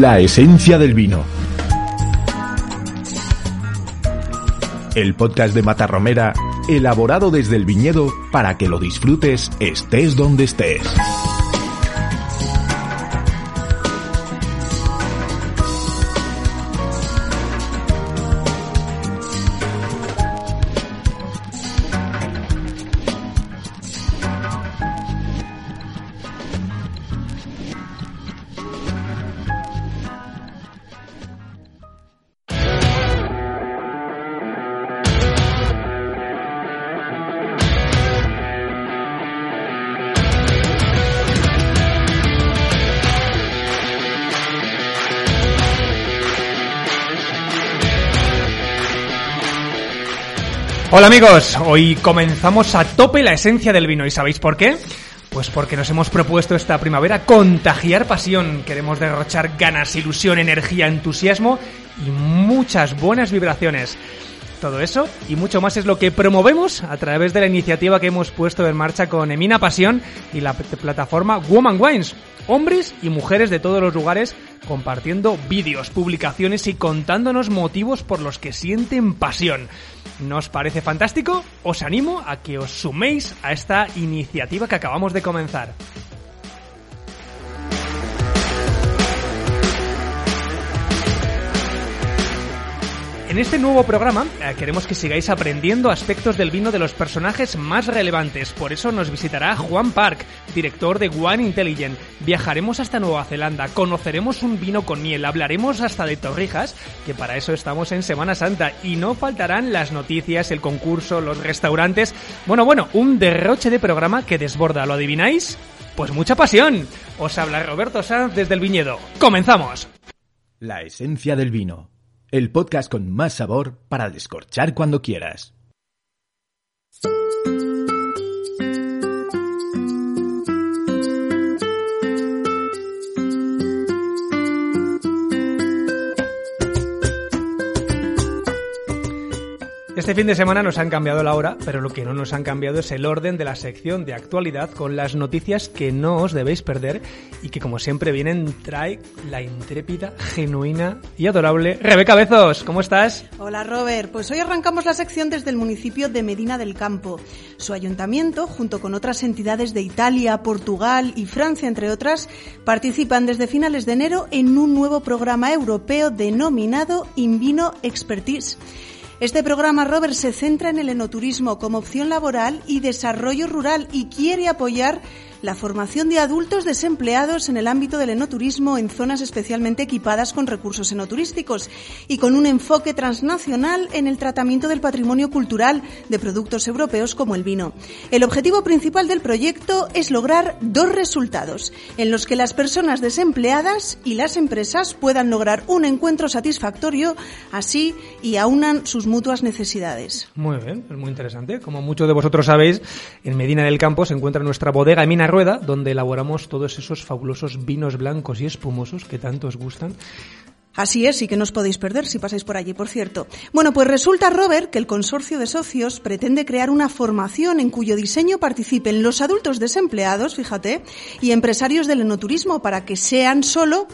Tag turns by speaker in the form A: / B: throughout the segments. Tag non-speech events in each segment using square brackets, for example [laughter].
A: La esencia del vino. El podcast de Matarromera, elaborado desde el viñedo para que lo disfrutes estés donde estés.
B: Hola amigos, hoy comenzamos a tope la esencia del vino y ¿sabéis por qué? Pues porque nos hemos propuesto esta primavera contagiar pasión, queremos derrochar ganas, ilusión, energía, entusiasmo y muchas buenas vibraciones. Todo eso y mucho más es lo que promovemos a través de la iniciativa que hemos puesto en marcha con Emina Pasión y la plataforma Woman Wines. Hombres y mujeres de todos los lugares compartiendo vídeos, publicaciones y contándonos motivos por los que sienten pasión. ¿Nos parece fantástico? Os animo a que os suméis a esta iniciativa que acabamos de comenzar. En este nuevo programa eh, queremos que sigáis aprendiendo aspectos del vino de los personajes más relevantes. Por eso nos visitará Juan Park, director de One Intelligent. Viajaremos hasta Nueva Zelanda, conoceremos un vino con miel, hablaremos hasta de torrijas, que para eso estamos en Semana Santa. Y no faltarán las noticias, el concurso, los restaurantes. Bueno, bueno, un derroche de programa que desborda, ¿lo adivináis? Pues mucha pasión. Os habla Roberto Sanz desde el viñedo. ¡Comenzamos!
A: La esencia del vino el podcast con más sabor para descorchar cuando quieras.
B: Este fin de semana nos han cambiado la hora, pero lo que no nos han cambiado es el orden de la sección de actualidad con las noticias que no os debéis perder y que como siempre vienen trae la intrépida, genuina y adorable Rebeca Bezos. ¿Cómo estás?
C: Hola Robert, pues hoy arrancamos la sección desde el municipio de Medina del Campo. Su ayuntamiento, junto con otras entidades de Italia, Portugal y Francia, entre otras, participan desde finales de enero en un nuevo programa europeo denominado Invino Expertise. Este programa, Robert, se centra en el enoturismo como opción laboral y desarrollo rural y quiere apoyar la formación de adultos desempleados en el ámbito del enoturismo en zonas especialmente equipadas con recursos enoturísticos y con un enfoque transnacional en el tratamiento del patrimonio cultural de productos europeos como el vino. El objetivo principal del proyecto es lograr dos resultados, en los que las personas desempleadas y las empresas puedan lograr un encuentro satisfactorio, así y aunan sus mutuas necesidades.
B: Muy bien, es muy interesante. Como muchos de vosotros sabéis, en Medina del Campo se encuentra nuestra bodega Mina Rueda, donde elaboramos todos esos fabulosos vinos blancos y espumosos que tanto os gustan
C: Así es, y que no os podéis perder si pasáis por allí, por cierto. Bueno, pues resulta, Robert, que el consorcio de socios pretende crear una formación en cuyo diseño participen los adultos desempleados, fíjate, y empresarios del enoturismo para que sean solo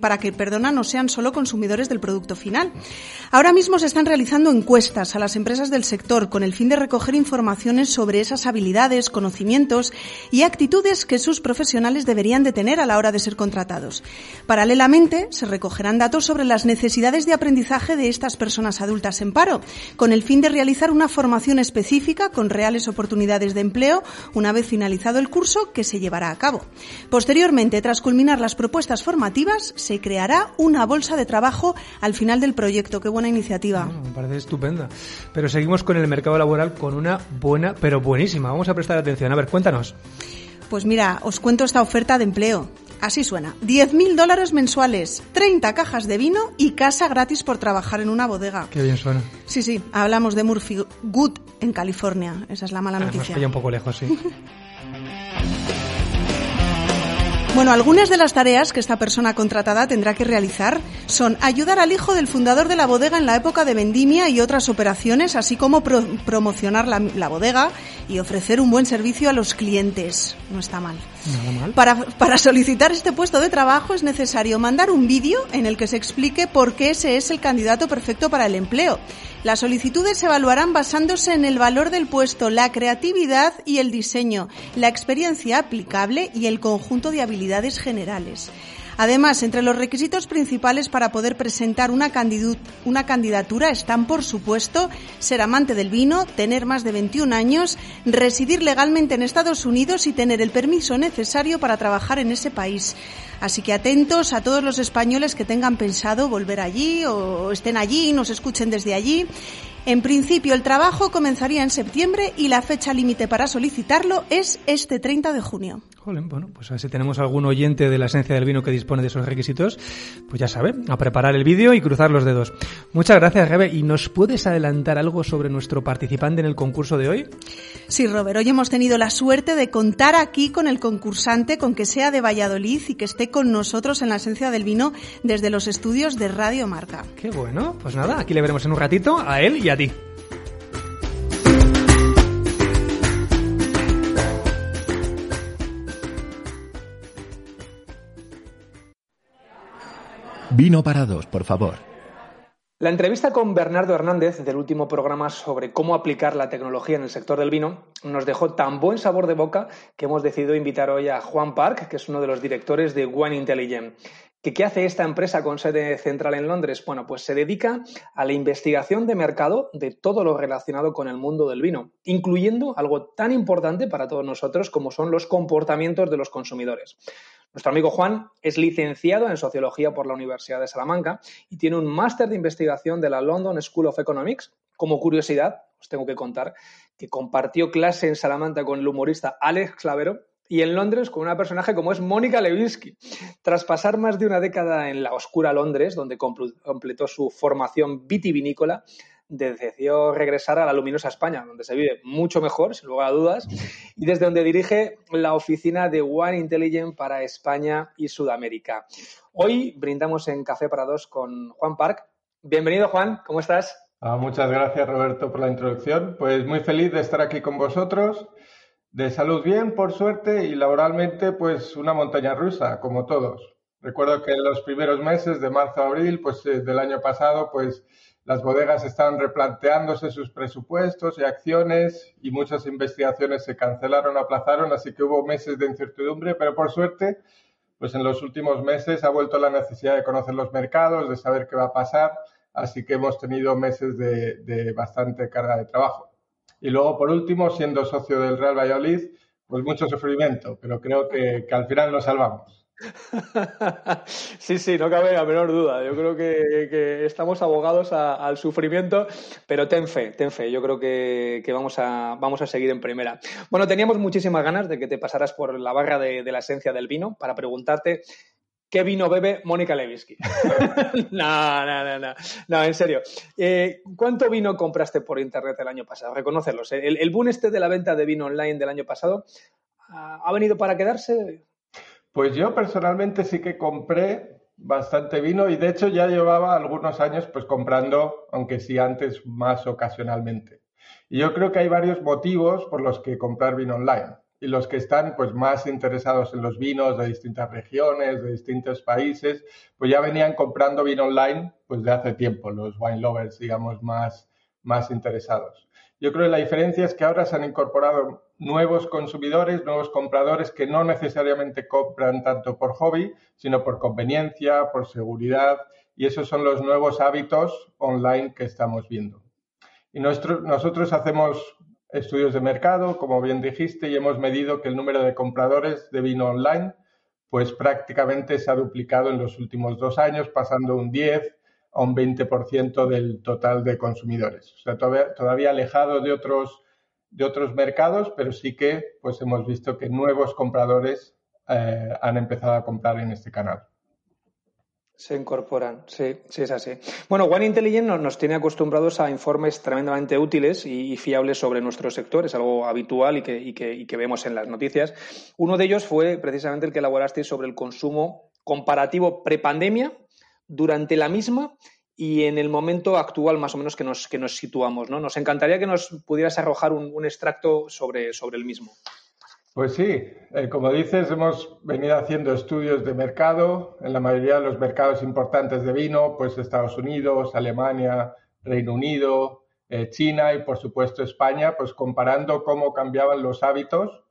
C: para que, perdona, no sean solo consumidores del producto final. Ahora mismo se están realizando encuestas a las empresas del sector con el fin de recoger informaciones sobre esas habilidades, conocimientos y actitudes que sus profesionales deberían de tener a la hora de ser contratados. Paralelamente, se recogerán datos datos sobre las necesidades de aprendizaje de estas personas adultas en paro, con el fin de realizar una formación específica con reales oportunidades de empleo una vez finalizado el curso que se llevará a cabo. Posteriormente, tras culminar las propuestas formativas, se creará una bolsa de trabajo al final del proyecto. Qué buena iniciativa.
B: Me parece estupenda. Pero seguimos con el mercado laboral con una buena, pero buenísima. Vamos a prestar atención. A ver, cuéntanos.
C: Pues mira, os cuento esta oferta de empleo. Así suena. 10.000 dólares mensuales, 30 cajas de vino y casa gratis por trabajar en una bodega.
B: Qué bien suena.
C: Sí, sí, hablamos de Murphy Good en California. Esa es la mala
B: Ah, Nos
C: noticia.
B: pilla un poco lejos, sí. [laughs]
C: Bueno, algunas de las tareas que esta persona contratada tendrá que realizar son ayudar al hijo del fundador de la bodega en la época de vendimia y otras operaciones, así como pro- promocionar la, la bodega y ofrecer un buen servicio a los clientes. No está mal. Para, para solicitar este puesto de trabajo es necesario mandar un vídeo en el que se explique por qué ese es el candidato perfecto para el empleo. Las solicitudes se evaluarán basándose en el valor del puesto, la creatividad y el diseño, la experiencia aplicable y el conjunto de habilidades generales. Además, entre los requisitos principales para poder presentar una, candidatura están, por supuesto, ser amante del vino, tener más de 21 años, residir legalmente en Estados Unidos y tener el permiso necesario para trabajar en ese país. Así que atentos a todos los españoles que tengan pensado volver allí o estén allí y nos escuchen desde allí. En principio, el trabajo comenzaría en septiembre y la fecha límite para solicitarlo es este 30 de junio.
B: Jolín, bueno, pues a ver si tenemos algún oyente de la esencia del vino que dispone de esos requisitos, pues ya sabe, a preparar el vídeo y cruzar los dedos. Muchas gracias, Rebe. ¿Y nos puedes adelantar algo sobre nuestro participante en el concurso de hoy?
C: Sí, Robert, hoy hemos tenido la suerte de contar aquí con el concursante, con que sea de Valladolid y que esté con nosotros en la esencia del vino desde los estudios de Radio Marca.
B: Qué bueno. Pues nada, aquí le veremos en un ratito a él y a ti.
A: Vino para dos, por favor.
B: La entrevista con Bernardo Hernández del último programa sobre cómo aplicar la tecnología en el sector del vino nos dejó tan buen sabor de boca que hemos decidido invitar hoy a Juan Park, que es uno de los directores de Wine Intelligent. ¿Qué, ¿Qué hace esta empresa con sede central en Londres? Bueno, pues se dedica a la investigación de mercado de todo lo relacionado con el mundo del vino, incluyendo algo tan importante para todos nosotros como son los comportamientos de los consumidores. Nuestro amigo Juan es licenciado en Sociología por la Universidad de Salamanca y tiene un máster de investigación de la London School of Economics. Como curiosidad, os tengo que contar que compartió clase en Salamanca con el humorista Alex Clavero y en Londres con una personaje como es Mónica Lewinsky. Tras pasar más de una década en la oscura Londres, donde completó su formación vitivinícola, decidió regresar a la luminosa España, donde se vive mucho mejor, sin lugar a dudas, y desde donde dirige la oficina de One Intelligent para España y Sudamérica. Hoy brindamos en Café para Dos con Juan Park. Bienvenido, Juan, ¿cómo estás?
D: Ah, muchas gracias, Roberto, por la introducción. Pues muy feliz de estar aquí con vosotros. De salud bien, por suerte, y laboralmente, pues una montaña rusa, como todos. Recuerdo que en los primeros meses, de marzo a abril, pues eh, del año pasado, pues las bodegas estaban replanteándose sus presupuestos y acciones y muchas investigaciones se cancelaron aplazaron, así que hubo meses de incertidumbre, pero por suerte, pues en los últimos meses ha vuelto la necesidad de conocer los mercados, de saber qué va a pasar, así que hemos tenido meses de, bastante carga de trabajo. Y luego, por último, siendo socio del Real Valladolid, pues mucho sufrimiento, pero creo que, que al final nos salvamos. [laughs]
B: Sí, sí, no cabe la menor duda. Yo creo que, estamos abogados al sufrimiento, pero ten fe, ten fe. Yo creo que, vamos, a, vamos a seguir en primera. Bueno, teníamos muchísimas ganas de que te pasaras por la barra de, la esencia del vino para preguntarte ¿Qué vino bebe Mónica Lewinsky? [laughs] no, no, no, no, no, en serio. Eh, ¿Cuánto vino compraste por internet el año pasado? Reconocerlos. El, el boom este de la venta de vino online del año pasado ha venido para quedarse.
D: Pues yo personalmente sí que compré bastante vino y de hecho ya llevaba algunos años pues comprando, aunque sí antes más ocasionalmente. Y yo creo que hay varios motivos por los que comprar vino online. Y los que están pues más interesados en los vinos de distintas regiones, de distintos países, pues ya venían comprando vino online pues de hace tiempo, los wine lovers, digamos, más, más interesados. Yo creo que la diferencia es que ahora se han incorporado nuevos consumidores, nuevos compradores que no necesariamente compran tanto por hobby, sino por conveniencia, por seguridad y esos son los nuevos hábitos online que estamos viendo. Y nosotros hacemos estudios de mercado, como bien dijiste, y hemos medido que el número de compradores de vino online pues prácticamente se ha duplicado en los últimos dos años, pasando un 10 a un 20% del total de consumidores. O sea, todavía, alejado de otros, de otros mercados, pero sí que pues hemos visto que nuevos compradores eh, han empezado a comprar en este canal.
B: Se incorporan, sí, sí es así. Bueno, One Intelligent nos, tiene acostumbrados a informes tremendamente útiles y, fiables sobre nuestro sector, es algo habitual y que, y, que, y que, vemos en las noticias. Uno de ellos fue precisamente el que elaborasteis sobre el consumo comparativo prepandemia, durante la misma y en el momento actual más o menos que nos, que nos situamos. ¿no? Nos encantaría que nos pudieras arrojar un, un extracto sobre, sobre el mismo.
D: Pues sí, eh, como dices, hemos venido haciendo estudios de mercado en la mayoría de los mercados importantes de vino, pues Estados Unidos, Alemania, Reino Unido, eh, China y por supuesto España, pues comparando cómo cambiaban los hábitos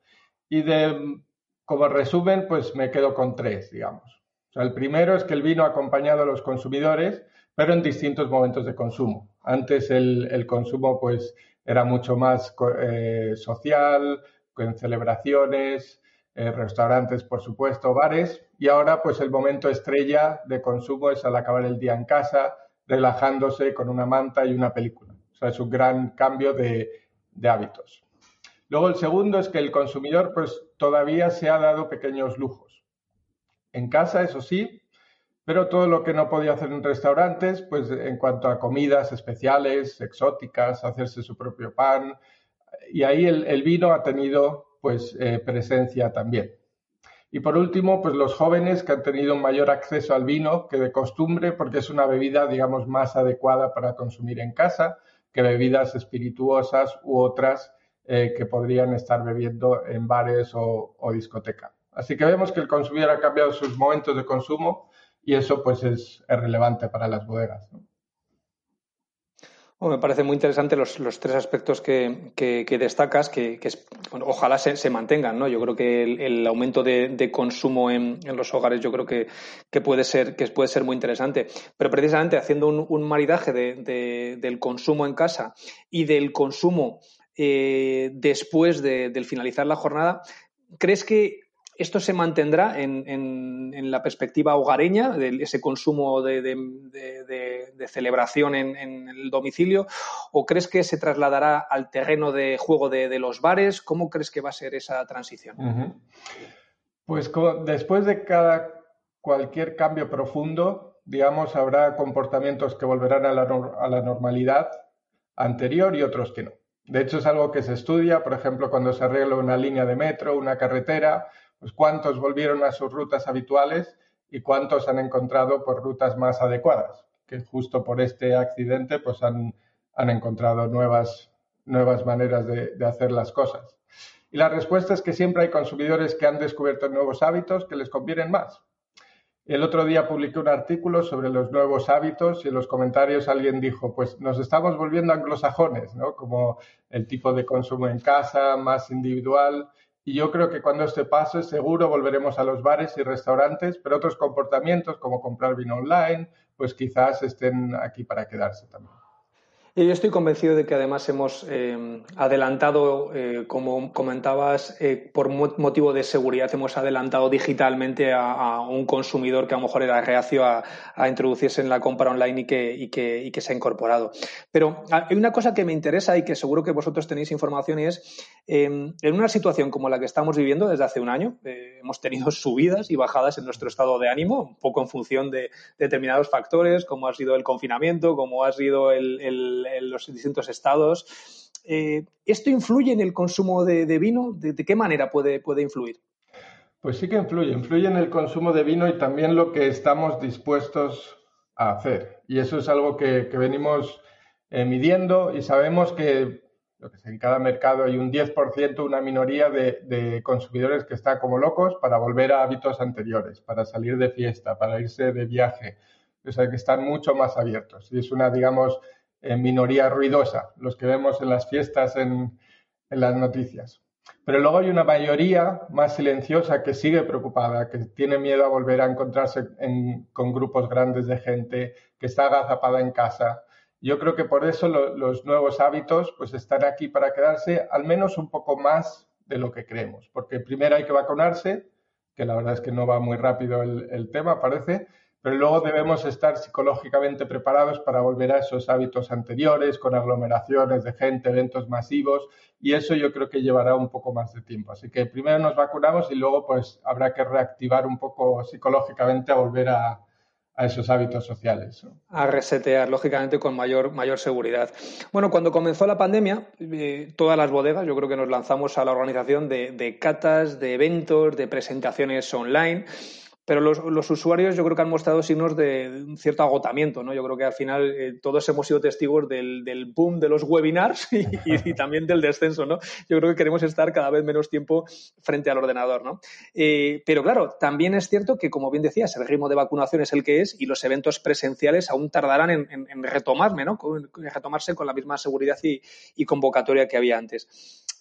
D: y de como resumen, pues me quedo con tres, digamos. El primero es que el vino ha acompañado a los consumidores, pero en distintos momentos de consumo. Antes el, consumo pues era mucho más eh, social, en celebraciones, restaurantes, por supuesto, bares. Y ahora, pues el momento estrella de consumo es al acabar el día en casa, relajándose con una manta y una película. O sea, es un gran cambio de, de hábitos. Luego, el segundo es que el consumidor, pues todavía se ha dado pequeños lujos. En casa, eso sí, pero todo lo que no podía hacer en restaurantes, pues en cuanto a comidas especiales, exóticas, hacerse su propio pan, y ahí el, vino ha tenido pues eh, presencia también. Y por último, pues los jóvenes que han tenido un mayor acceso al vino que de costumbre, porque es una bebida, digamos, más adecuada para consumir en casa que bebidas espirituosas u otras eh, que podrían estar bebiendo en bares o, o, discoteca. Así que vemos que el consumidor ha cambiado sus momentos de consumo y eso pues es, relevante para las bodegas. ¿no?
B: me parece muy interesante los, tres aspectos que, destacas, que, ojalá se, mantengan. ¿no? Yo creo que el, aumento de, consumo en, los hogares yo creo que, puede ser, que puede ser muy interesante. Pero precisamente haciendo un, maridaje del consumo en casa y del consumo eh, después del finalizar la jornada, ¿crees que ¿Esto se mantendrá en, la perspectiva hogareña, de ese consumo de, celebración en, el domicilio? ¿O crees que se trasladará al terreno de juego de, los bares? ¿Cómo crees que va a ser esa transición?
D: Pues después de cada cualquier cambio profundo, digamos, habrá comportamientos que volverán a la, a la normalidad anterior y otros que no. De hecho, es algo que se estudia, por ejemplo, cuando se arregla una línea de metro, una carretera, pues cuántos volvieron a sus rutas habituales y cuántos han encontrado por rutas más adecuadas, que justo por este accidente pues han, encontrado nuevas, nuevas maneras de, de hacer las cosas. Y la respuesta es que siempre hay consumidores que han descubierto nuevos hábitos que les convienen más. El otro día publiqué un artículo sobre los nuevos hábitos y en los comentarios alguien dijo, pues nos estamos volviendo anglosajones, ¿no? Como el tipo de consumo en casa, más individual, y yo creo que cuando este pase, seguro volveremos a los bares y restaurantes, pero otros comportamientos como comprar vino online, pues quizás estén aquí para quedarse también.
B: Yo estoy convencido de que además hemos eh, adelantado, eh, como comentabas, eh, por motivo de seguridad, hemos adelantado digitalmente a, un consumidor que a lo mejor era reacio a, introducirse en la compra online y que, se ha incorporado. Pero hay una cosa que me interesa y que seguro que vosotros tenéis información y es, em, en una situación como la que estamos viviendo desde hace un año, hemos tenido [laughs] subidas y bajadas en nuestro estado de ánimo, un poco en función de determinados factores, como ha sido el confinamiento, como ha sido el en los distintos estados. Eh, ¿Esto influye en el consumo de, vino? ¿De, qué manera puede, puede influir?
D: Pues sí que influye, influye en el consumo de vino y también lo que estamos dispuestos a hacer. Y eso es algo que, venimos eh, midiendo y sabemos que, en cada mercado hay un 10%, una minoría de, consumidores que están como locos para volver a hábitos anteriores, para salir de fiesta, para irse de viaje. O sea, que están mucho más abiertos. Y es una, digamos, minoría ruidosa, los que vemos en las fiestas, en, las noticias. Pero luego hay una mayoría más silenciosa que sigue preocupada, que tiene miedo a volver a encontrarse con grupos grandes de gente, que está agazapada en casa. Yo creo que por eso los nuevos hábitos pues están aquí para quedarse al menos un poco más de lo que creemos, porque primero hay que vacunarse, que la verdad es que no va muy rápido el tema, parece, pero luego debemos estar psicológicamente preparados para volver a esos hábitos anteriores, con aglomeraciones de gente, eventos masivos, y eso yo creo que llevará un poco más de tiempo. Así que primero nos vacunamos y luego pues habrá que reactivar un poco psicológicamente a volver a, esos hábitos sociales.
B: A resetear, lógicamente, con mayor, mayor seguridad. Bueno, cuando comenzó la pandemia, eh, todas las bodegas, yo creo que nos lanzamos a la organización de catas, de eventos, de presentaciones online pero los, usuarios yo creo que han mostrado signos de, un cierto agotamiento, ¿no? Yo creo que al final eh, todos hemos sido testigos del, boom de los webinars [laughs] y, también del descenso, ¿no? Yo creo que queremos estar cada vez menos tiempo frente al ordenador, ¿no? Eh, pero claro, también es cierto que, como bien decías, el ritmo de vacunación es el que es y los eventos presenciales aún tardarán en, retomarme, ¿no? En retomarse con la misma seguridad y convocatoria que había antes.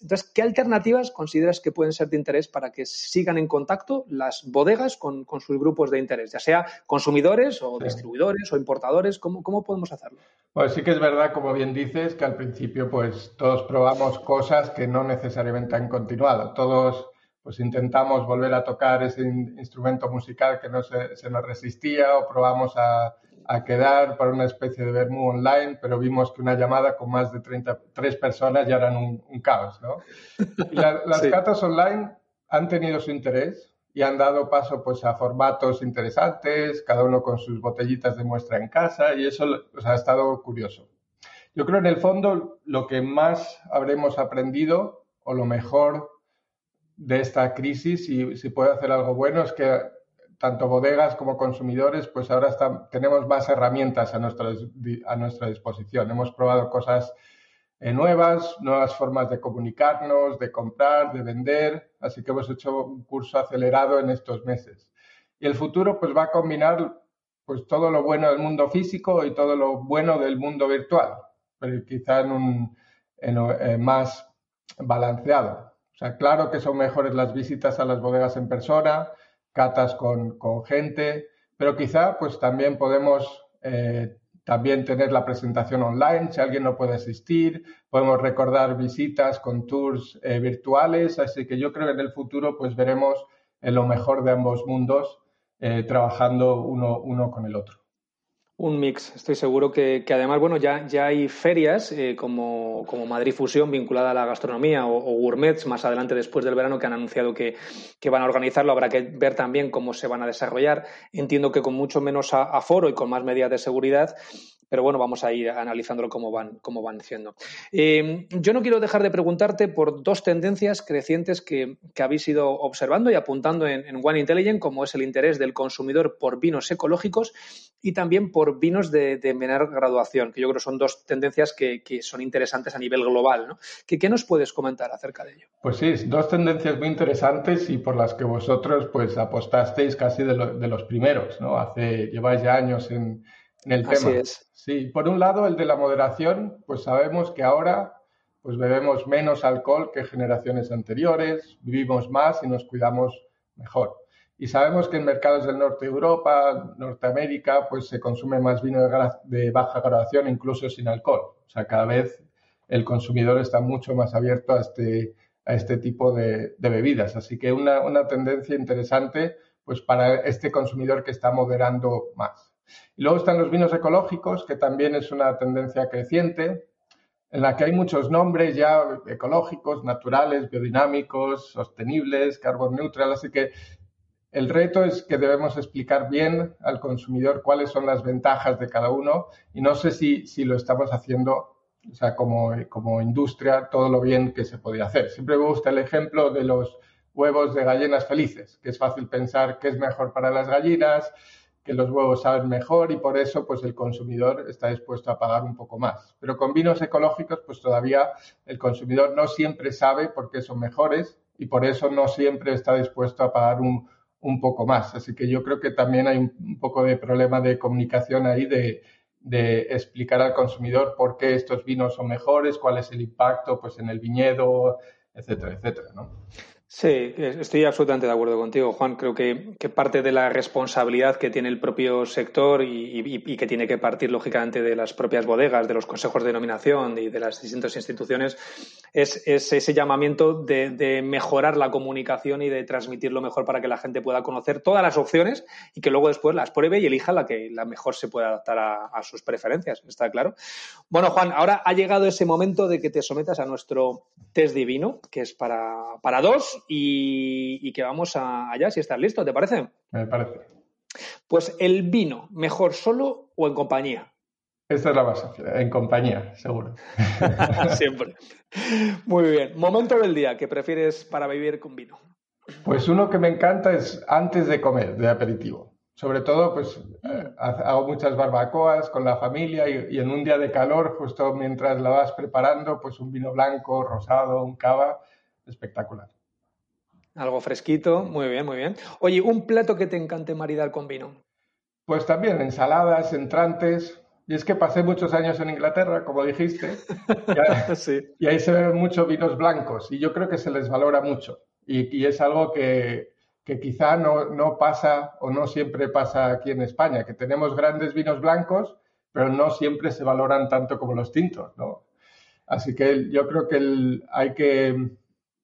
B: Entonces, ¿qué alternativas consideras que pueden ser de interés para que sigan en contacto las bodegas con, sus grupos de interés, ya sea consumidores o distribuidores o importadores? ¿Cómo, ¿Cómo podemos hacerlo?
D: Pues sí que es verdad, como bien dices, que al principio pues todos probamos cosas que no necesariamente han continuado. Todos pues intentamos volver a tocar ese instrumento musical que no se, se nos resistía o probamos a a quedar para una especie de Bermú online, pero vimos que una llamada con más de 33 personas ya eran un, caos, ¿no? [laughs] las catas online han tenido su interés y han dado paso pues a formatos interesantes, cada uno con sus botellitas de muestra en casa y eso ha estado curioso. Yo creo en el fondo lo que más habremos aprendido o lo mejor de esta crisis, y si puede hacer algo bueno, es que tanto bodegas como consumidores, pues ahora tenemos más herramientas a nuestra, a nuestra disposición. Hemos probado cosas eh, nuevas, nuevas formas de comunicarnos, de comprar, de vender, así que hemos hecho un curso acelerado en estos meses. Y el futuro pues va a combinar pues todo lo bueno del mundo físico y todo lo bueno del mundo virtual, pero quizá en un eh, más balanceado. Sea, claro que son mejores las visitas a las bodegas en persona, catas con, gente, pero quizá pues también podemos eh, también tener la presentación online, si alguien no puede asistir, podemos recordar visitas con tours eh, virtuales, así que yo creo que en el futuro pues veremos lo mejor de ambos mundos eh, trabajando uno, uno con el otro.
B: Un mix, estoy seguro que, además, bueno, ya, ya hay ferias eh, como, como, Madrid Fusión vinculada a la gastronomía o, gourmets más adelante después del verano que han anunciado que, que, van a organizarlo. Habrá que ver también cómo se van a desarrollar. Entiendo que con mucho menos aforo y con más medidas de seguridad, pero bueno, vamos a ir analizándolo cómo van, cómo van siendo. Eh, yo no quiero dejar de preguntarte por dos tendencias crecientes que, habéis ido observando y apuntando en, One Intelligent, como es el interés del consumidor por vinos ecológicos y también por vinos de, menor graduación, que yo creo que son dos tendencias que, son interesantes a nivel global. ¿no? ¿Qué, ¿Qué, nos puedes comentar acerca de ello?
D: Pues sí, dos tendencias muy interesantes y por las que vosotros pues apostasteis casi de, de los primeros, ¿no? Hace, lleváis ya años en, en el Así tema. Es. Sí, por un lado el de la moderación, pues sabemos que ahora pues bebemos menos alcohol que generaciones anteriores, vivimos más y nos cuidamos mejor. Y sabemos que en mercados del norte de Europa, Norteamérica, pues se consume más vino de, baja graduación, incluso sin alcohol. O sea, cada vez el consumidor está mucho más abierto a este, a este tipo de, de bebidas. Así que una, una tendencia interesante pues para este consumidor que está moderando más. Y luego están los vinos ecológicos, que también es una tendencia creciente, en la que hay muchos nombres ya ecológicos, naturales, biodinámicos, sostenibles, carbon neutral, así que el reto es que debemos explicar bien al consumidor cuáles son las ventajas de cada uno y no sé si, si lo estamos haciendo, o sea, como, como industria, todo lo bien que se podría hacer. Siempre me gusta el ejemplo de los huevos de gallinas felices, que es fácil pensar qué es mejor para las gallinas, que los huevos saben mejor y por eso pues el consumidor está dispuesto a pagar un poco más. Pero con vinos ecológicos pues todavía el consumidor no siempre sabe por qué son mejores y por eso no siempre está dispuesto a pagar un, un poco más. Así que yo creo que también hay un, poco de problema de comunicación ahí de, explicar al consumidor por qué estos vinos son mejores, cuál es el impacto pues en el viñedo, etcétera, etcétera, ¿no?
B: Sí, estoy absolutamente de acuerdo contigo, Juan. Creo que, parte de la responsabilidad que tiene el propio sector y, que tiene que partir, lógicamente, de las propias bodegas, de los consejos de denominación y de las distintas instituciones, es, ese llamamiento de, mejorar la comunicación y de transmitirlo mejor para que la gente pueda conocer todas las opciones y que luego después las pruebe y elija la que la mejor se pueda adaptar a, sus preferencias. ¿Está claro? Bueno, Juan, ahora ha llegado ese momento de que te sometas a nuestro test divino, que es para, para dos y, que vamos allá si estás listo, ¿te parece?
D: Me parece.
B: Pues el vino, ¿mejor solo o en compañía?
D: Esta es la base, en compañía, seguro. [laughs]
B: Siempre. Muy bien. Momento del día que prefieres para vivir con vino.
D: Pues uno que me encanta es antes de comer, de aperitivo. Sobre todo, pues eh, hago muchas barbacoas con la familia y, y, en un día de calor, justo mientras la vas preparando, pues un vino blanco, rosado, un cava, espectacular.
B: Algo fresquito, muy bien, muy bien. Oye, un plato que te encante maridar con vino.
D: Pues también ensaladas, entrantes. Y es que pasé muchos años en Inglaterra, como dijiste, [laughs] y, ahí se ven muchos vinos blancos y yo creo que se les valora mucho. Y, es algo que, quizá no, no, pasa o no siempre pasa aquí en España, que tenemos grandes vinos blancos, pero no siempre se valoran tanto como los tintos, ¿no? Así que yo creo que hay que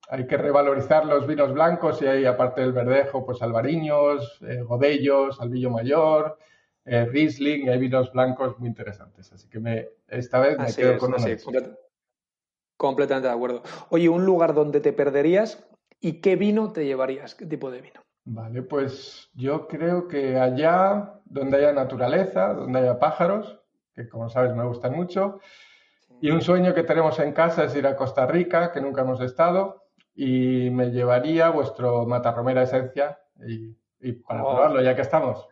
D: hay que revalorizar los vinos blancos y hay, aparte del verdejo, pues albariños, eh, godellos, albillo mayor, eh, Riesling, y hay vinos blancos muy interesantes. Así que me, esta vez me quedo con así,
B: Completamente de acuerdo. Oye, un lugar donde te perderías y qué vino te llevarías, qué tipo de vino.
D: Vale, pues yo creo que allá donde haya naturaleza, donde haya pájaros, que como sabes me gustan mucho, y un sueño que tenemos en casa es ir a Costa Rica, que nunca hemos estado, y me llevaría vuestro Matarromera Esencia y, para oh. probarlo, ya que estamos.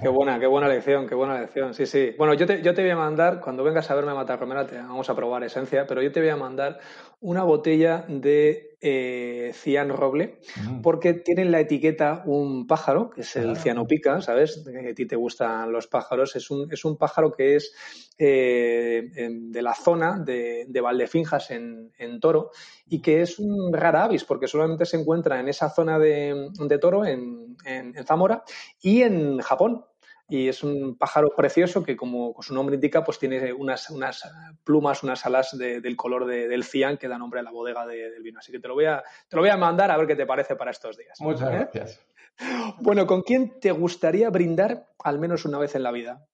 B: Qué buena, qué buena lección, qué buena lección. Sí, sí. Bueno, yo te, yo te voy a mandar, cuando vengas a verme a Matarromera, te vamos a probar esencia, pero yo te voy a mandar una botella de eh, cian roble, mm. porque tiene en la etiqueta un pájaro, que es el cianopica, ¿sabes? a ti te gustan los pájaros. Es un, es un pájaro que es eh, de la zona de, de Valdefinjas en, en, Toro y que es un rara avis, porque solamente se encuentra en esa zona de, de Toro, en, en Zamora, y en Japón y es un pájaro precioso que, como su nombre indica, pues tiene unas, unas plumas, unas alas del color del cian que da nombre a la bodega del vino. Así que te lo, voy a, te lo voy a mandar a ver qué te parece para estos días.
D: Muchas ¿Eh? gracias. [laughs]
B: Bueno, ¿con quién te gustaría brindar al menos una vez en la vida?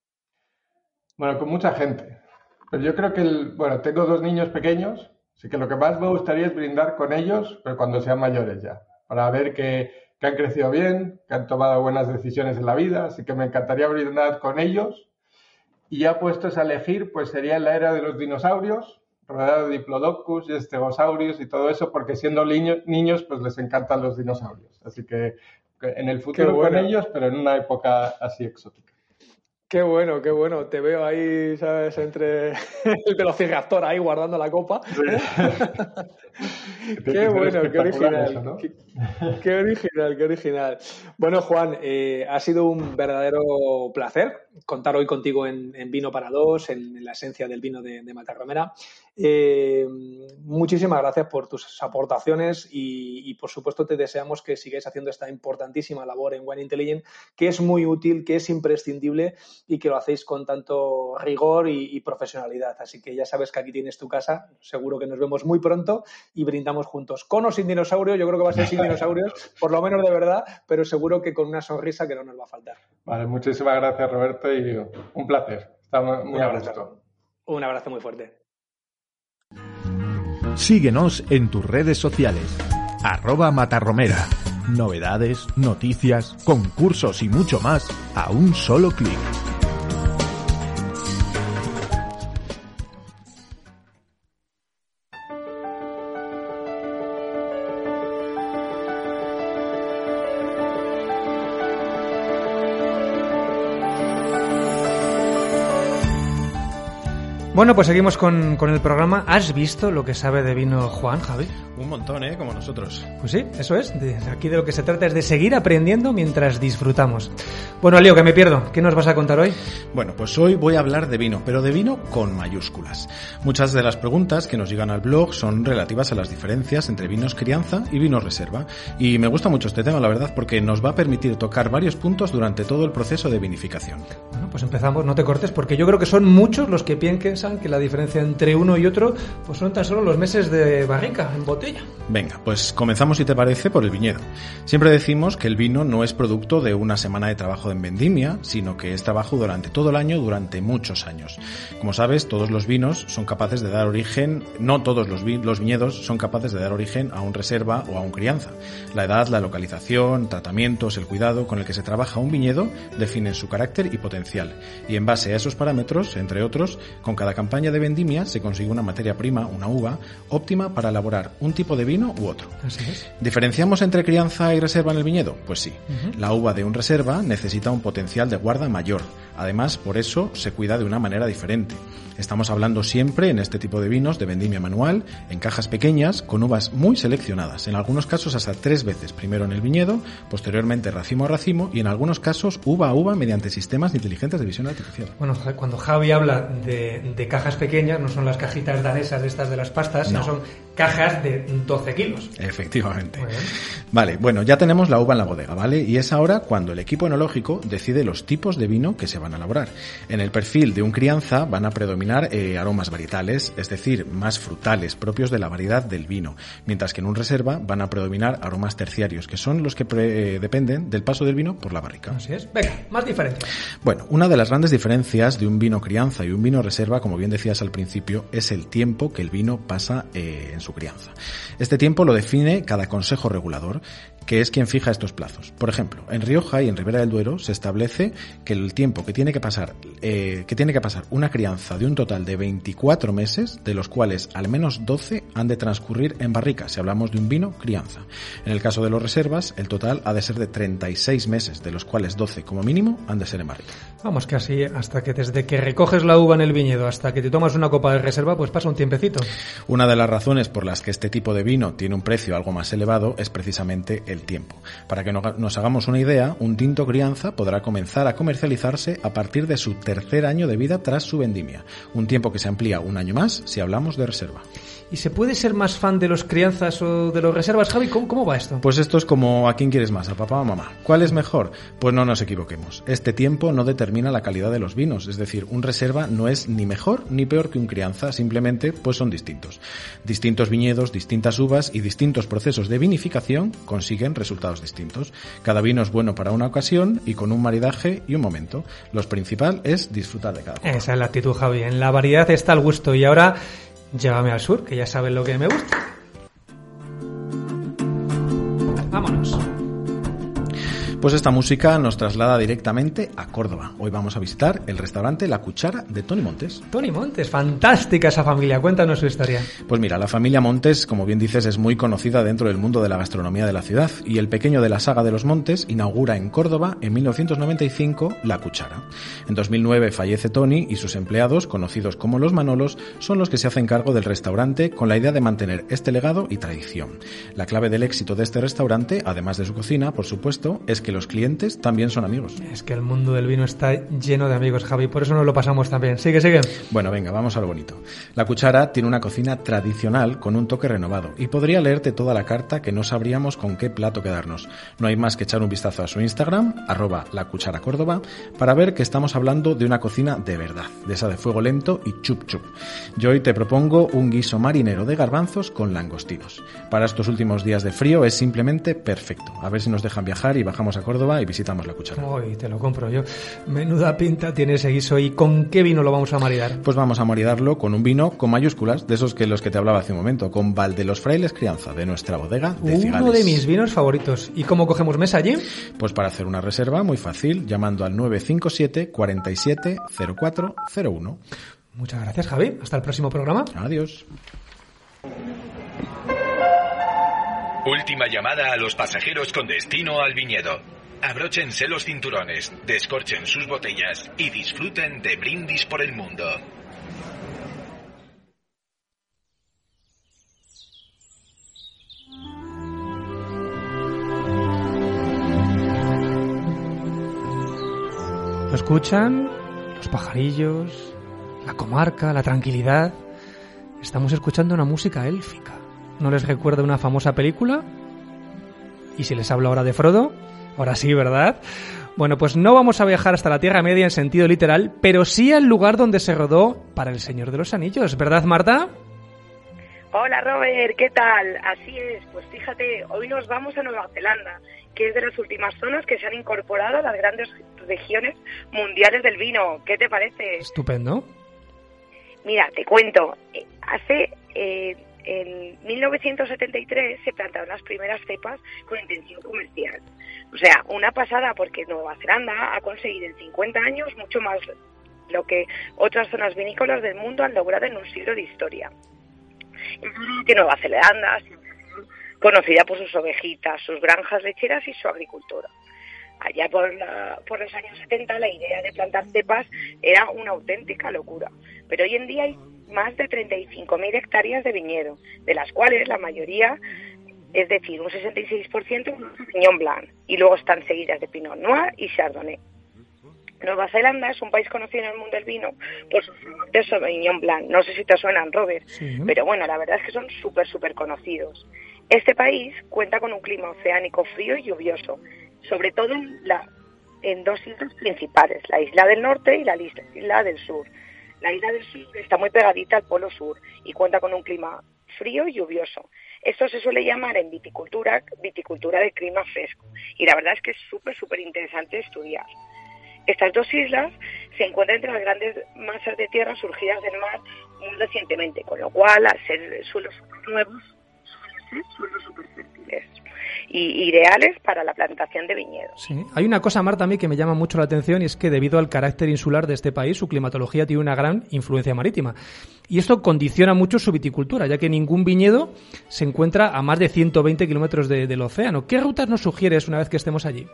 D: Bueno, con mucha gente. Pero yo creo que, bueno, tengo dos niños pequeños, así que lo que más me gustaría es brindar con ellos, pero cuando sean mayores ya, para ver que que han crecido bien, que han tomado buenas decisiones en la vida, así que me encantaría brindar con ellos. Y ya puestos a elegir, pues sería la era de los dinosaurios, rodeado de diplodocus y estegosaurios y todo eso, porque siendo niños, pues les encantan los dinosaurios. Así que en el futuro con ellos, pero en una época así exótica.
B: Qué bueno, qué bueno. Te veo ahí, ¿sabes? Entre [laughs] el velociraptor ahí guardando la copa. [laughs] qué bueno, qué original. Qué, original, qué original. Bueno, Juan, eh, ha sido un verdadero placer contar hoy contigo en, Vino para Dos, en, la esencia del vino de, de Matarromera. Eh, muchísimas gracias por tus aportaciones y, por supuesto te deseamos que sigáis haciendo esta importantísima labor en Wine Intelligent, que es muy útil, que es imprescindible y que lo hacéis con tanto rigor y, profesionalidad. Así que ya sabes que aquí tienes tu casa, seguro que nos vemos muy pronto y brindamos juntos. Con o sin dinosaurios, yo creo que va a ser sin dinosaurios, por lo menos de verdad, pero seguro que con una sonrisa que no nos va a faltar.
D: Vale, muchísimas gracias Roberto y un placer. Muy un abrazo.
B: Un abrazo muy fuerte.
A: Síguenos en tus redes sociales. Arroba Matarromera. Novedades, noticias, concursos y mucho más a un solo clic.
B: Bueno, pues seguimos con, con, el programa. ¿Has visto lo que sabe de vino Juan, Javi?
E: Un montón, ¿eh? Como nosotros.
B: Pues sí, eso es. De, aquí de lo que se trata es de seguir aprendiendo mientras disfrutamos. Bueno, Leo, que me pierdo. ¿Qué nos vas a contar hoy?
E: Bueno, pues hoy voy a hablar de vino, pero de vino con mayúsculas. Muchas de las preguntas que nos llegan al blog son relativas a las diferencias entre vinos crianza y vinos reserva. Y me gusta mucho este tema, la verdad, porque nos va a permitir tocar varios puntos durante todo el proceso de vinificación.
B: Bueno, pues empezamos, no te cortes, porque yo creo que son muchos los que piensan que la diferencia entre uno y otro pues son tan solo los meses de barrica en botella.
E: Venga, pues comenzamos si te parece por el viñedo. Siempre decimos que el vino no es producto de una semana de trabajo en vendimia, sino que es trabajo durante todo el año, durante muchos años. Como sabes, todos los vinos son capaces de dar origen, no todos los, vi los viñedos son capaces de dar origen a un reserva o a un crianza. La edad, la localización, tratamientos, el cuidado con el que se trabaja un viñedo definen su carácter y potencial. Y en base a esos parámetros, entre otros, con cada campaña de vendimia se consigue una materia prima, una uva, óptima para elaborar un tipo de vino u otro.
B: Así es.
E: ¿Diferenciamos entre crianza y reserva en el viñedo? Pues sí. Uh -huh. La uva de un reserva necesita un potencial de guarda mayor. Además, por eso se cuida de una manera diferente. Estamos hablando siempre en este tipo de vinos de vendimia manual, en cajas pequeñas, con uvas muy seleccionadas, en algunos casos hasta tres veces, primero en el viñedo, posteriormente racimo a racimo y en algunos casos uva a uva mediante sistemas inteligentes de visión artificial.
B: Bueno, cuando Javi habla de, de cajas pequeñas, no son las cajitas danesas de estas de las pastas, no. sino son cajas de 12 kilos.
E: Efectivamente. Vale, bueno, ya tenemos la uva en la bodega, ¿vale? Y es ahora cuando el equipo enológico decide los tipos de vino que se van a elaborar. En el perfil de un crianza van a predominar eh, aromas varietales, es decir, más frutales, propios de la variedad del vino, mientras que en un reserva van a predominar aromas terciarios, que son los que eh, dependen del paso del vino por la barrica.
B: Así es. Venga, más diferencias.
E: Bueno, una de las grandes diferencias de un vino crianza y un vino reserva, como bien decías al principio, es el tiempo que el vino pasa eh, en su crianza. Este tiempo lo define cada consejo regulador, que es quien fija estos plazos. Por ejemplo, en Rioja y en Ribera del Duero se establece que el tiempo que tiene que pasar, eh, que tiene que pasar una crianza de un total de 24 meses, de los cuales al menos 12 han de transcurrir en barrica, si hablamos de un vino crianza. En el caso de los reservas, el total ha de ser de 36 meses, de los cuales 12 como mínimo han de ser en barrica.
B: Vamos, que así, hasta que desde que recoges la uva en el viñedo hasta que te tomas una copa de reserva, pues pasa un tiempecito.
E: Una de las razones por las que este tipo de vino tiene un precio algo más elevado es precisamente el tiempo. Para que nos hagamos una idea, un tinto crianza podrá comenzar a comercializarse a partir de su tercer año de vida tras su vendimia, un tiempo que se amplía un año más si hablamos de reserva.
B: ¿Y se puede ser más fan de los crianzas o de los reservas, Javi? ¿Cómo, ¿Cómo, va esto?
E: Pues esto es como a quién quieres más, a papá o a mamá. ¿Cuál es mejor? Pues no nos equivoquemos. Este tiempo no determina la calidad de los vinos, es decir, un reserva no es ni mejor ni peor que un crianza, simplemente pues son distintos. Distintos viñedos, distintas uvas y distintos procesos de vinificación consiguen resultados distintos. Cada vino es bueno para una ocasión y con un maridaje y un momento. Lo principal es disfrutar de cada uno.
B: Esa es la actitud, Javi. La variedad está el gusto y ahora Llévame al sur, que ya saben lo que me gusta. Vámonos.
E: Pues esta música nos traslada directamente a Córdoba. Hoy vamos a visitar el restaurante La Cuchara de Tony Montes.
B: Tony Montes, fantástica esa familia. Cuéntanos su historia.
E: Pues mira, la familia Montes, como bien dices, es muy conocida dentro del mundo de la gastronomía de la ciudad y el pequeño de la saga de los Montes inaugura en Córdoba en 1995 La Cuchara. En 2009 fallece Tony y sus empleados, conocidos como los Manolos, son los que se hacen cargo del restaurante con la idea de mantener este legado y tradición. La clave del éxito de este restaurante, además de su cocina, por supuesto, es que los clientes también son amigos.
B: Es que el mundo del vino está lleno de amigos, Javi, por eso nos lo pasamos también. Sigue, sigue.
E: Bueno, venga, vamos a lo bonito. La cuchara tiene una cocina tradicional con un toque renovado y podría leerte toda la carta que no sabríamos con qué plato quedarnos. No hay más que echar un vistazo a su Instagram, arroba la cuchara Córdoba, para ver que estamos hablando de una cocina de verdad, de esa de fuego lento y chup chup. Yo hoy te propongo un guiso marinero de garbanzos con langostinos. Para estos últimos días de frío es simplemente perfecto. A ver si nos dejan viajar y bajamos a Córdoba y visitamos la cuchara.
B: Hoy te lo compro yo. Menuda pinta tiene ese guiso. ¿Y con qué vino lo vamos a maridar?
E: Pues vamos a maridarlo con un vino con mayúsculas, de esos que los que te hablaba hace un momento, con Val de los Frailes Crianza, de nuestra bodega de Cigales.
B: Uno de mis vinos favoritos. ¿Y cómo cogemos mesa allí?
E: Pues para hacer una reserva, muy fácil, llamando al 957 47 0401.
B: Muchas gracias, Javi. Hasta el próximo programa.
E: Adiós.
F: Última llamada a los pasajeros con destino al viñedo abróchense los cinturones, descorchen sus botellas y disfruten de Brindis por el Mundo.
B: ¿Lo escuchan? Los pajarillos, la comarca, la tranquilidad. Estamos escuchando una música élfica. ¿No les recuerda una famosa película? ¿Y si les hablo ahora de Frodo? Ahora sí, ¿verdad? Bueno, pues no vamos a viajar hasta la Tierra Media en sentido literal, pero sí al lugar donde se rodó para El Señor de los Anillos, ¿verdad, Marta?
G: Hola Robert, ¿qué tal? Así es, pues fíjate, hoy nos vamos a Nueva Zelanda, que es de las últimas zonas que se han incorporado a las grandes regiones mundiales del vino. ¿Qué te parece?
B: Estupendo.
G: Mira, te cuento, eh, hace eh, en 1973 se plantaron las primeras cepas con intención comercial. O sea, una pasada porque Nueva Zelanda ha conseguido en 50 años mucho más lo que otras zonas vinícolas del mundo han logrado en un siglo de historia que Nueva Zelanda conocida por sus ovejitas, sus granjas lecheras y su agricultura. Allá por, por los años 70 la idea de plantar cepas era una auténtica locura, pero hoy en día hay más de 35.000 hectáreas de viñedo, de las cuales la mayoría, es decir, un 66% es Piñón Blanc, y luego están seguidas de Pinot Noir y Chardonnay. Nueva Zelanda es un país conocido en el mundo del vino por sus de Sauvignon Blanc. No sé si te suenan, Robert, pero bueno, la verdad es que son súper, súper conocidos. Este país cuenta con un clima oceánico frío y lluvioso, sobre todo en, la, en dos islas principales, la isla del norte y la isla del sur. La isla del sur está muy pegadita al polo sur y cuenta con un clima frío y lluvioso. Esto se suele llamar en viticultura viticultura de clima fresco y la verdad es que es súper, súper interesante estudiar. Estas dos islas se encuentran entre las grandes masas de tierra surgidas del mar muy recientemente, con lo cual, al ser suelos nuevos, ser suelos super fértiles y ideales para la plantación de viñedos.
B: Sí. Hay una cosa, Marta, a mí que me llama mucho la atención y es que debido al carácter insular de este país, su climatología tiene una gran influencia marítima. Y esto condiciona mucho su viticultura, ya que ningún viñedo se encuentra a más de 120 kilómetros del océano. ¿Qué rutas nos sugieres una vez que estemos allí?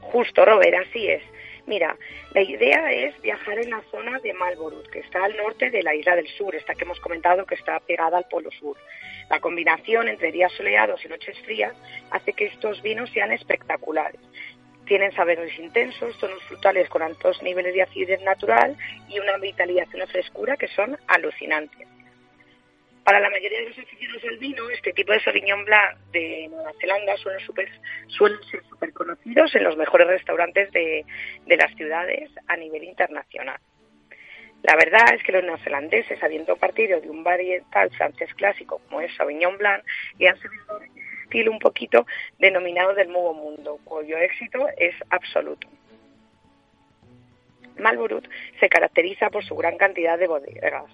G: Justo, Robert, así es. Mira, la idea es viajar en la zona de Marlborough, que está al norte de la isla del sur, esta que hemos comentado que está pegada al polo sur. La combinación entre días soleados y noches frías hace que estos vinos sean espectaculares. Tienen sabores intensos, tonos frutales con altos niveles de acidez natural y una vitalidad y una frescura que son alucinantes. Para la mayoría de los aficionados del vino, este tipo de Sauvignon Blanc de Nueva Zelanda suelen, suelen ser súper conocidos en los mejores restaurantes de, las ciudades a nivel internacional. La verdad es que los neozelandeses, habiendo partido de un varietal francés clásico como es Sauvignon Blanc, y han seguido un estilo un poquito denominado del Nuevo Mundo, cuyo éxito es absoluto. Marlborough se caracteriza por su gran cantidad de bodegas,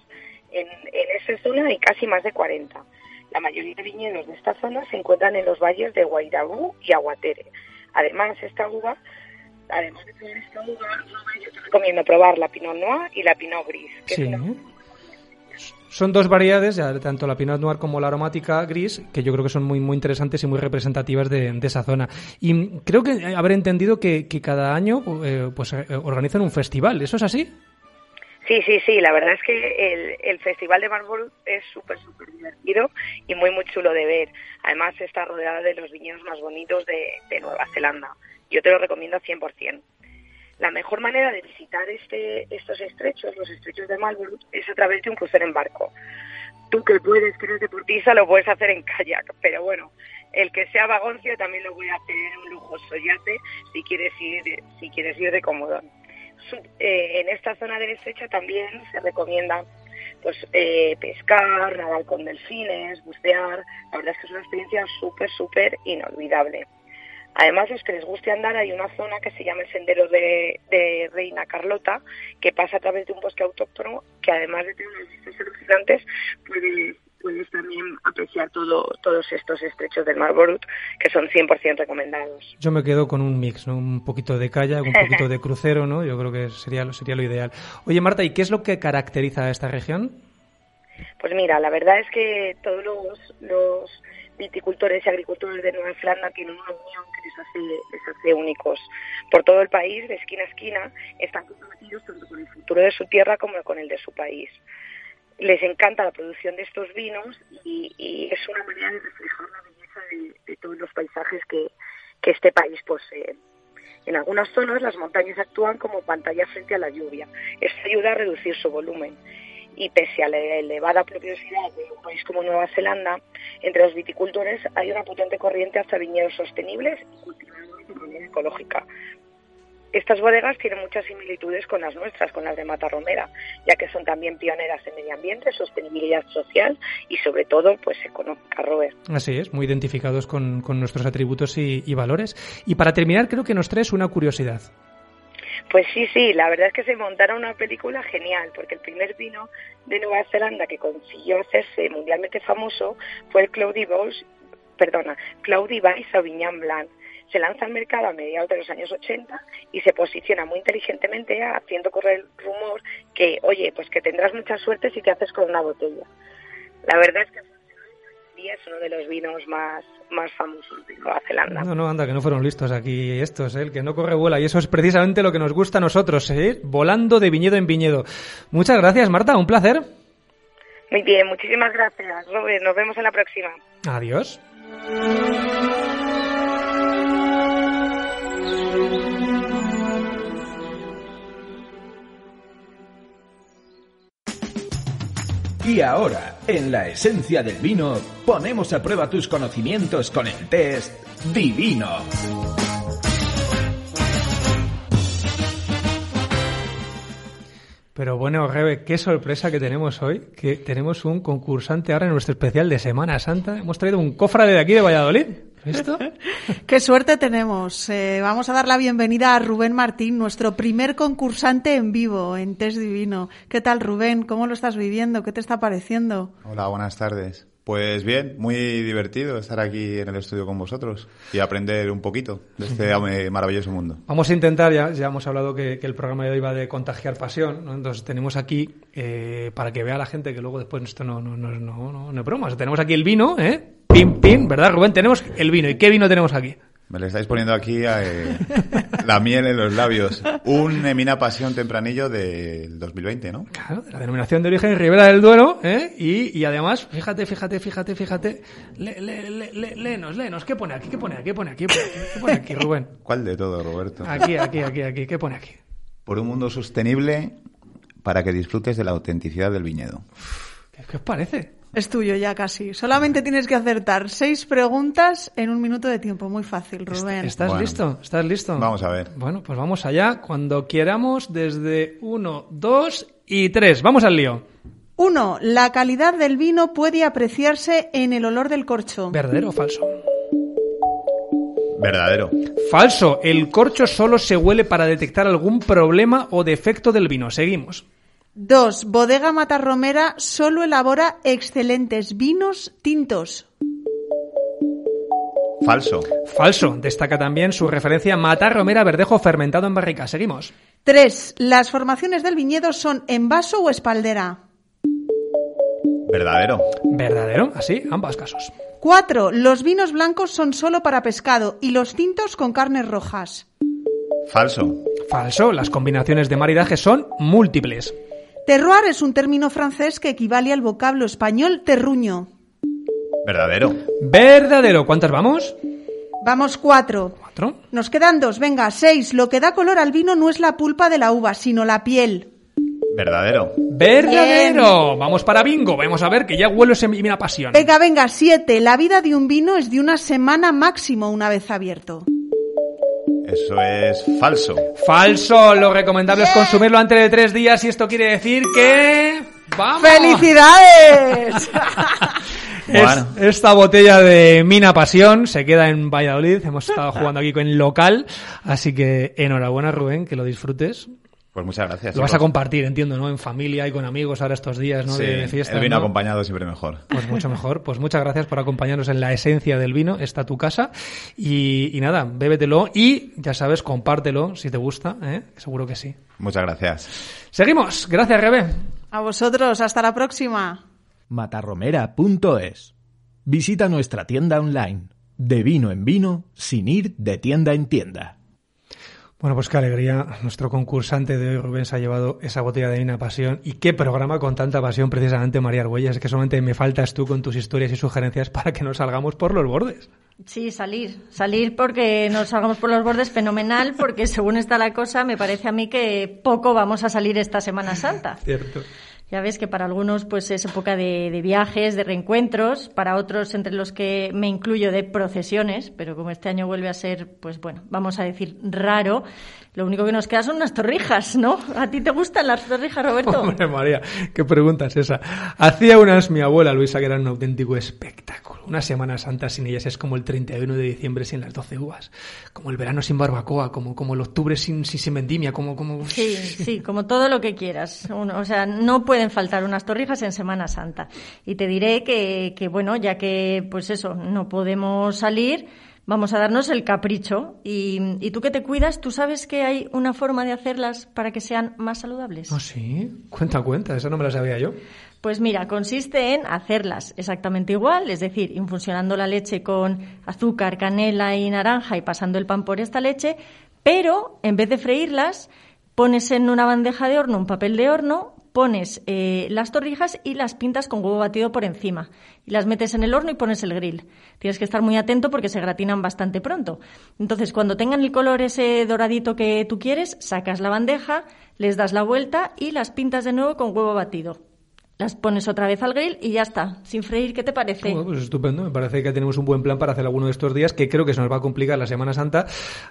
G: en, esa zona hay casi más de 40. La mayoría de viñedos de esta zona se encuentran en los valles de Guairabú y Aguatere. Además, esta uva, además de esta uva, yo te recomiendo probar la Pinot Noir y la Pinot Gris.
B: Son dos variedades, tanto la Pinot Noir como la aromática gris, que yo creo que son muy, muy interesantes y muy representativas de, esa zona. Y creo que haber entendido que, cada año eh, pues eh, organizan un festival, ¿eso es así?
G: Sí, sí, sí, la verdad es que el, Festival de Marlborough es súper, súper divertido y muy, muy chulo de ver. Además está rodeada de los viñedos más bonitos de, Nueva Zelanda. Yo te lo recomiendo 100%. La mejor manera de visitar este, estos estrechos, los estrechos de Marlborough, es a través de un crucero en barco. Tú que puedes, que eres deportista, lo puedes hacer en kayak, pero bueno, el que sea vagoncio también lo voy a hacer en un lujoso yate si quieres ir, si quieres ir de cómodo. Eh, en esta zona del estrecho también se recomienda pues eh, pescar, nadar con delfines, bucear. La verdad es que es una experiencia súper, súper inolvidable. Además, los que les guste andar, hay una zona que se llama el Sendero de, Reina Carlota, que pasa a través de un bosque autóctono, que además de tener unas vistas alucinantes, puede puedes también apreciar todo, todos estos estrechos del Marlborough, que son 100% recomendados.
B: Yo me quedo con un mix, ¿no? un poquito de kayak, un poquito de [laughs] crucero, ¿no? yo creo que sería, sería lo ideal. Oye, Marta, ¿y qué es lo que caracteriza a esta región?
G: Pues mira, la verdad es que todos los, viticultores y agricultores de Nueva Zelanda tienen una unión que les hace, les únicos. Por todo el país, de esquina a esquina, están comprometidos tanto con el futuro de su tierra como con el de su país les encanta la producción de estos vinos y, es una manera de reflejar la belleza de, todos los paisajes que, este país posee. En algunas zonas las montañas actúan como pantallas frente a la lluvia. Esto ayuda a reducir su volumen. Y pese a la elevada pluviosidad de un país como Nueva Zelanda, entre los viticultores hay una potente corriente hacia viñedos sostenibles y cultivados de manera ecológica. Estas bodegas tienen muchas similitudes con las nuestras, con las de Matarromera, ya que son también pioneras en medio ambiente, sostenibilidad social y sobre todo pues económica, Robert.
B: Así es, muy identificados con, con nuestros atributos y, y valores. Y para terminar, creo que nos traes una curiosidad.
G: Pues sí, sí, la verdad es que se montaron una película genial, porque el primer vino de Nueva Zelanda que consiguió hacerse mundialmente famoso fue el Cloudy Balls, perdona, Cloudy Bay Sauvignon Blanc, se lanza al mercado a mediados de los años 80 y se posiciona muy inteligentemente haciendo correr el rumor que, oye, pues que tendrás mucha suerte si te haces con una botella. La verdad es que es uno de los vinos más, más famosos de Nueva Zelanda.
B: No, no, anda, que no fueron listos aquí estos, ¿eh? el que no corre vuela. Y eso es precisamente lo que nos gusta a nosotros, ¿eh? volando de viñedo en viñedo. Muchas gracias, Marta, un placer.
G: Muy bien, muchísimas gracias, Robert. Nos vemos en la próxima.
B: Adiós.
A: Y ahora, en la esencia del vino, ponemos a prueba tus conocimientos con el test Divino.
B: Pero bueno, Rebe, qué sorpresa que tenemos hoy, que tenemos un concursante ahora en nuestro especial de Semana Santa. Hemos traído un cofre de aquí de Valladolid. ¿Esto? [laughs]
C: Qué suerte tenemos. Eh, vamos a dar la bienvenida a Rubén Martín, nuestro primer concursante en vivo en Test Divino. ¿Qué tal, Rubén? ¿Cómo lo estás viviendo? ¿Qué te está pareciendo?
H: Hola, buenas tardes. Pues bien, muy divertido estar aquí en el estudio con vosotros y aprender un poquito de este [laughs] maravilloso mundo.
B: Vamos a intentar, ya, ya hemos hablado que, que el programa de hoy va de contagiar pasión, ¿no? entonces tenemos aquí, eh, para que vea la gente que luego después esto no, no, no, no, no, no es broma, tenemos aquí el vino, ¿eh? Pim, pim, ¿verdad, Rubén? Tenemos el vino. ¿Y qué vino tenemos aquí?
H: Me le estáis poniendo aquí eh, la miel en los labios. Un Emina Pasión Tempranillo del 2020, ¿no?
B: Claro, de la denominación de origen Ribera del Duero, ¿eh? Y, y además, fíjate, fíjate, fíjate, fíjate. Le, le, le, le, léenos, léenos. ¿Qué pone aquí? ¿Qué pone aquí? ¿Qué pone aquí? ¿Qué pone aquí, ¿Qué pone aquí Rubén?
H: ¿Cuál de todo, Roberto?
B: Aquí, aquí, aquí, aquí. ¿Qué pone aquí?
H: Por un mundo sostenible para que disfrutes de la autenticidad del viñedo.
B: ¿Qué, qué os parece?
C: Es tuyo ya casi. Solamente tienes que acertar seis preguntas en un minuto de tiempo. Muy fácil, Rubén.
B: ¿Estás
H: Bueno.
B: listo? ¿Estás listo?
H: Vamos a ver.
B: Bueno, pues vamos allá. Cuando queramos, desde uno, dos y tres. Vamos al lío.
C: Uno, la calidad del vino puede apreciarse en el olor del corcho.
B: ¿Verdadero o falso?
H: Verdadero.
B: Falso. El corcho solo se huele para detectar algún problema o defecto del vino. Seguimos.
C: Dos, Bodega Matarromera solo elabora excelentes vinos tintos.
H: Falso.
B: Falso. Destaca también su referencia Mata Romera Verdejo fermentado en barrica. Seguimos.
C: Tres, las formaciones del viñedo son en vaso o espaldera.
H: Verdadero.
B: ¿Verdadero? Así, ambos casos.
C: Cuatro, los vinos blancos son solo para pescado y los tintos con carnes rojas.
H: Falso.
B: Falso. Las combinaciones de maridaje son múltiples.
C: Terroir es un término francés que equivale al vocablo español terruño.
H: Verdadero.
B: Verdadero. ¿Cuántas vamos?
C: Vamos cuatro.
B: Cuatro.
C: Nos quedan dos. Venga, seis. Lo que da color al vino no es la pulpa de la uva, sino la piel.
H: Verdadero.
B: Verdadero. Vamos para bingo. Vamos a ver que ya huelo ese mira pasión.
C: Venga, venga, siete. La vida de un vino es de una semana máximo una vez abierto.
H: Eso es falso.
B: Falso. Lo recomendable es consumirlo antes de tres días y esto quiere decir que... ¡Vamos!
C: ¡Felicidades! [laughs]
B: Es-
H: Bueno.
B: esta botella de Mina Pasión se queda en Valladolid. Hemos estado jugando aquí con el local. Así que enhorabuena, Rubén, que lo disfrutes.
H: Pues muchas gracias.
B: Lo vas a compartir, entiendo, ¿no? En familia y con amigos ahora estos días, ¿no?
H: Sí,
B: de fiesta.
H: el vino
B: ¿no?
H: acompañado siempre mejor.
B: Pues mucho mejor. Pues muchas gracias por acompañarnos en la esencia del vino. Está tu casa. Y, y nada, bébetelo y ya sabes, compártelo si te gusta, ¿eh? Seguro que sí.
H: Muchas gracias.
B: Seguimos. Gracias, Rebe.
C: A vosotros, hasta la próxima.
A: matarromera.es. Visita nuestra tienda online, de vino en vino, sin ir de tienda en tienda.
B: Bueno, pues qué alegría. Nuestro concursante de hoy, Rubén, se ha llevado esa botella de vino pasión. Y qué programa con tanta pasión, precisamente, María Argüelles. Es que solamente me faltas tú con tus historias y sugerencias para que nos salgamos por los bordes.
I: Sí, salir. Salir porque nos salgamos por los bordes, fenomenal, porque según está la cosa, me parece a mí que poco vamos a salir esta Semana Santa.
B: Cierto.
I: Ya ves que para algunos pues es época de, de, viajes, de reencuentros, para otros entre los que me incluyo de procesiones, pero como este año vuelve a ser, pues bueno, vamos a decir raro, lo único que nos queda son unas torrijas, ¿no? ¿A ti te gustan las torrijas, Roberto? [laughs]
B: Hombre, María, qué pregunta es esa. Hacía unas mi abuela Luisa que era un auténtico espectáculo. Una Semana Santa sin ellas es como el 31 de diciembre sin las 12 uvas, como el verano sin barbacoa, como, como el octubre sin, sin, sin vendimia, como, como...
I: Sí, [laughs] sí, como todo lo que quieras. Uno, o sea, no pueden faltar unas torrijas en Semana Santa. Y te diré que, que bueno, ya que, pues eso, no podemos salir vamos a darnos el capricho. Y, y, tú que te cuidas, ¿tú sabes que hay una forma de hacerlas para que sean más saludables?
B: ¿Ah, sí? Cuenta, cuenta, eso no me lo sabía yo.
I: Pues mira, consiste en hacerlas exactamente igual, es decir, infusionando la leche con azúcar, canela y naranja y pasando el pan por esta leche, pero en vez de freírlas, pones en una bandeja de horno un papel de horno, pones eh, las torrijas y las pintas con huevo batido por encima. Y las metes en el horno y pones el grill. Tienes que estar muy atento porque se gratinan bastante pronto. Entonces, cuando tengan el color ese doradito que tú quieres, sacas la bandeja, les das la vuelta y las pintas de nuevo con huevo batido. Las pones otra vez al grill y ya está, sin freír. ¿Qué te parece?
B: Pues estupendo. Me parece que tenemos un buen plan para hacer alguno de estos días, que creo que se nos va a complicar la Semana Santa.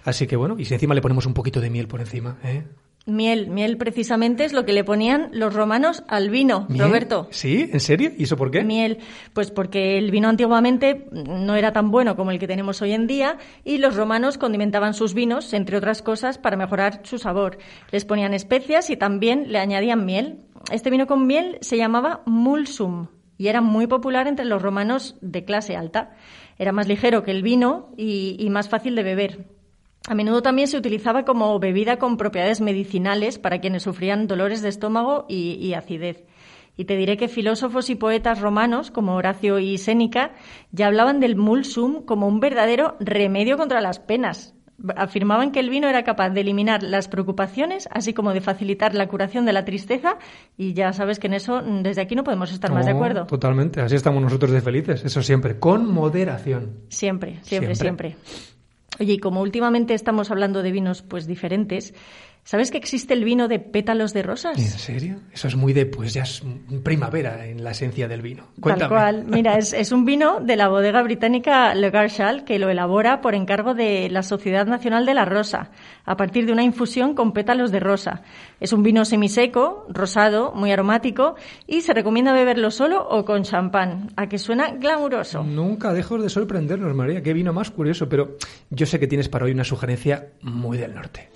B: Así que bueno, y si encima le ponemos un poquito de miel por encima, ¿eh?
I: Miel, miel precisamente es lo que le ponían los romanos al vino,
B: ¿Miel?
I: Roberto.
B: ¿Sí? ¿En serio? ¿Y eso por qué?
I: Miel, pues porque el vino antiguamente no era tan bueno como el que tenemos hoy en día y los romanos condimentaban sus vinos, entre otras cosas, para mejorar su sabor. Les ponían especias y también le añadían miel. Este vino con miel se llamaba mulsum y era muy popular entre los romanos de clase alta. Era más ligero que el vino y, y más fácil de beber. A menudo también se utilizaba como bebida con propiedades medicinales para quienes sufrían dolores de estómago y, y, acidez. Y te diré que filósofos y poetas romanos como Horacio y Séneca ya hablaban del mulsum como un verdadero remedio contra las penas. Afirmaban que el vino era capaz de eliminar las preocupaciones, así como de facilitar la curación de la tristeza, y ya sabes que en eso desde aquí no podemos estar
B: no,
I: más de acuerdo.
B: Totalmente, así estamos nosotros de felices, eso siempre, con moderación.
I: Siempre, siempre, siempre. siempre. Oye, y como últimamente estamos hablando de vinos pues diferentes, ¿sabes que existe el vino de pétalos de rosas?
B: ¿En serio? Eso es muy de, pues ya es primavera en la esencia del vino. Cuéntame.
I: Tal cual. Mira, es, es un vino de la bodega británica Le Garchal que lo elabora por encargo de la Sociedad Nacional de la Rosa, a partir de una infusión con pétalos de rosa. Es un vino semiseco, rosado, muy aromático y se recomienda beberlo solo o con champán. ¿A que suena glamuroso?
B: Nunca dejo de sorprendernos, María. Qué vino más curioso, pero yo sé que tienes para hoy una sugerencia muy del norte.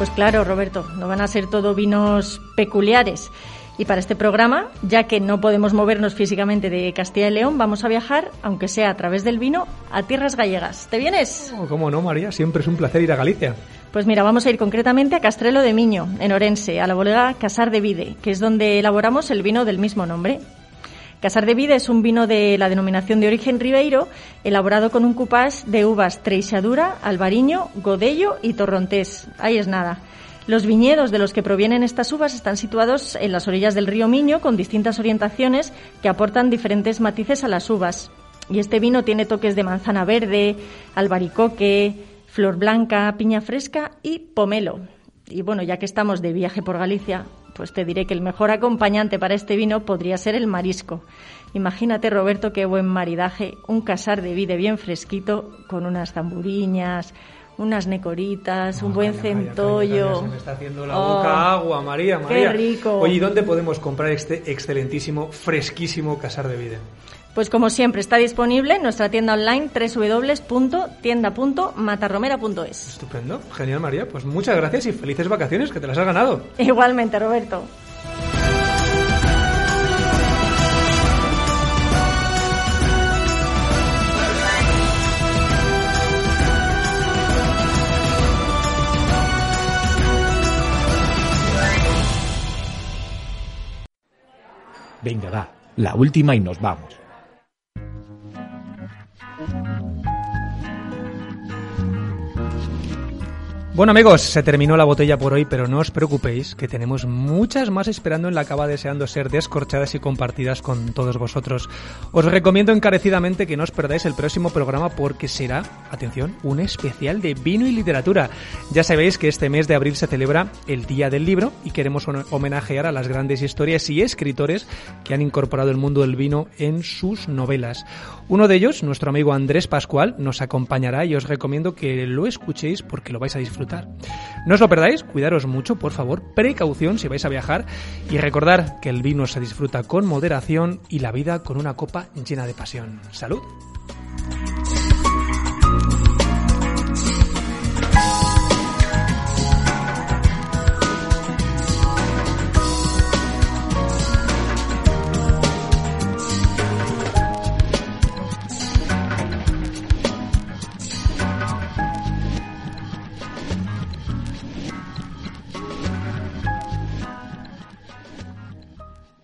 I: Pues claro, Roberto, no van a ser todo vinos peculiares. Y para este programa, ya que no podemos movernos físicamente de Castilla y León, vamos a viajar, aunque sea a través del vino, a tierras gallegas. ¿Te vienes?
B: Oh, ¿Cómo no, María? Siempre es un placer ir a Galicia.
I: Pues mira, vamos a ir concretamente a Castrelo de Miño, en Orense, a la bodega Casar de Vide, que es donde elaboramos el vino del mismo nombre. Casar de Vide es un vino de la denominación de origen Ribeiro, elaborado con un cupás de uvas Treixadura, Albariño, Godello y Torrontés. Ahí es nada. Los viñedos de los que provienen estas uvas están situados en las orillas del río Miño con distintas orientaciones que aportan diferentes matices a las uvas. Y este vino tiene toques de manzana verde, albaricoque, flor blanca, piña fresca y pomelo. Y bueno, ya que estamos de viaje por Galicia, pues te diré que el mejor acompañante para este vino podría ser el marisco. Imagínate, Roberto, qué buen maridaje, un casar de vide bien fresquito con unas zamburiñas, unas necoritas,
B: Oh,
I: un buen centollo.
B: se me está haciendo la
I: Oh,
B: boca agua, María,
I: qué
B: María.
I: rico.
B: Oye, ¿y dónde podemos comprar este excelentísimo, fresquísimo casar de vida?
I: Pues como siempre, está disponible en nuestra tienda online www.tienda.matarromera.es.
B: Estupendo, genial, María. Pues muchas gracias y felices vacaciones, que te las has ganado. [laughs]
I: Igualmente, Roberto.
A: Venga, va, la última y nos vamos.
B: Bueno amigos, se terminó la botella por hoy, pero no os preocupéis, que tenemos muchas más esperando en la cava deseando ser descorchadas y compartidas con todos vosotros. Os recomiendo encarecidamente que no os perdáis el próximo programa porque será, atención, un especial de vino y literatura. Ya sabéis que este mes de abril se celebra el Día del Libro y queremos homenajear a las grandes historias y escritores que han incorporado el mundo del vino en sus novelas. Uno de ellos, nuestro amigo Andrés Pascual, nos acompañará y os recomiendo que lo escuchéis porque lo vais a disfrutar. No os lo perdáis, cuidaros mucho, por favor, precaución si vais a viajar y recordar que el vino se disfruta con moderación y la vida con una copa llena de pasión. ¡Salud!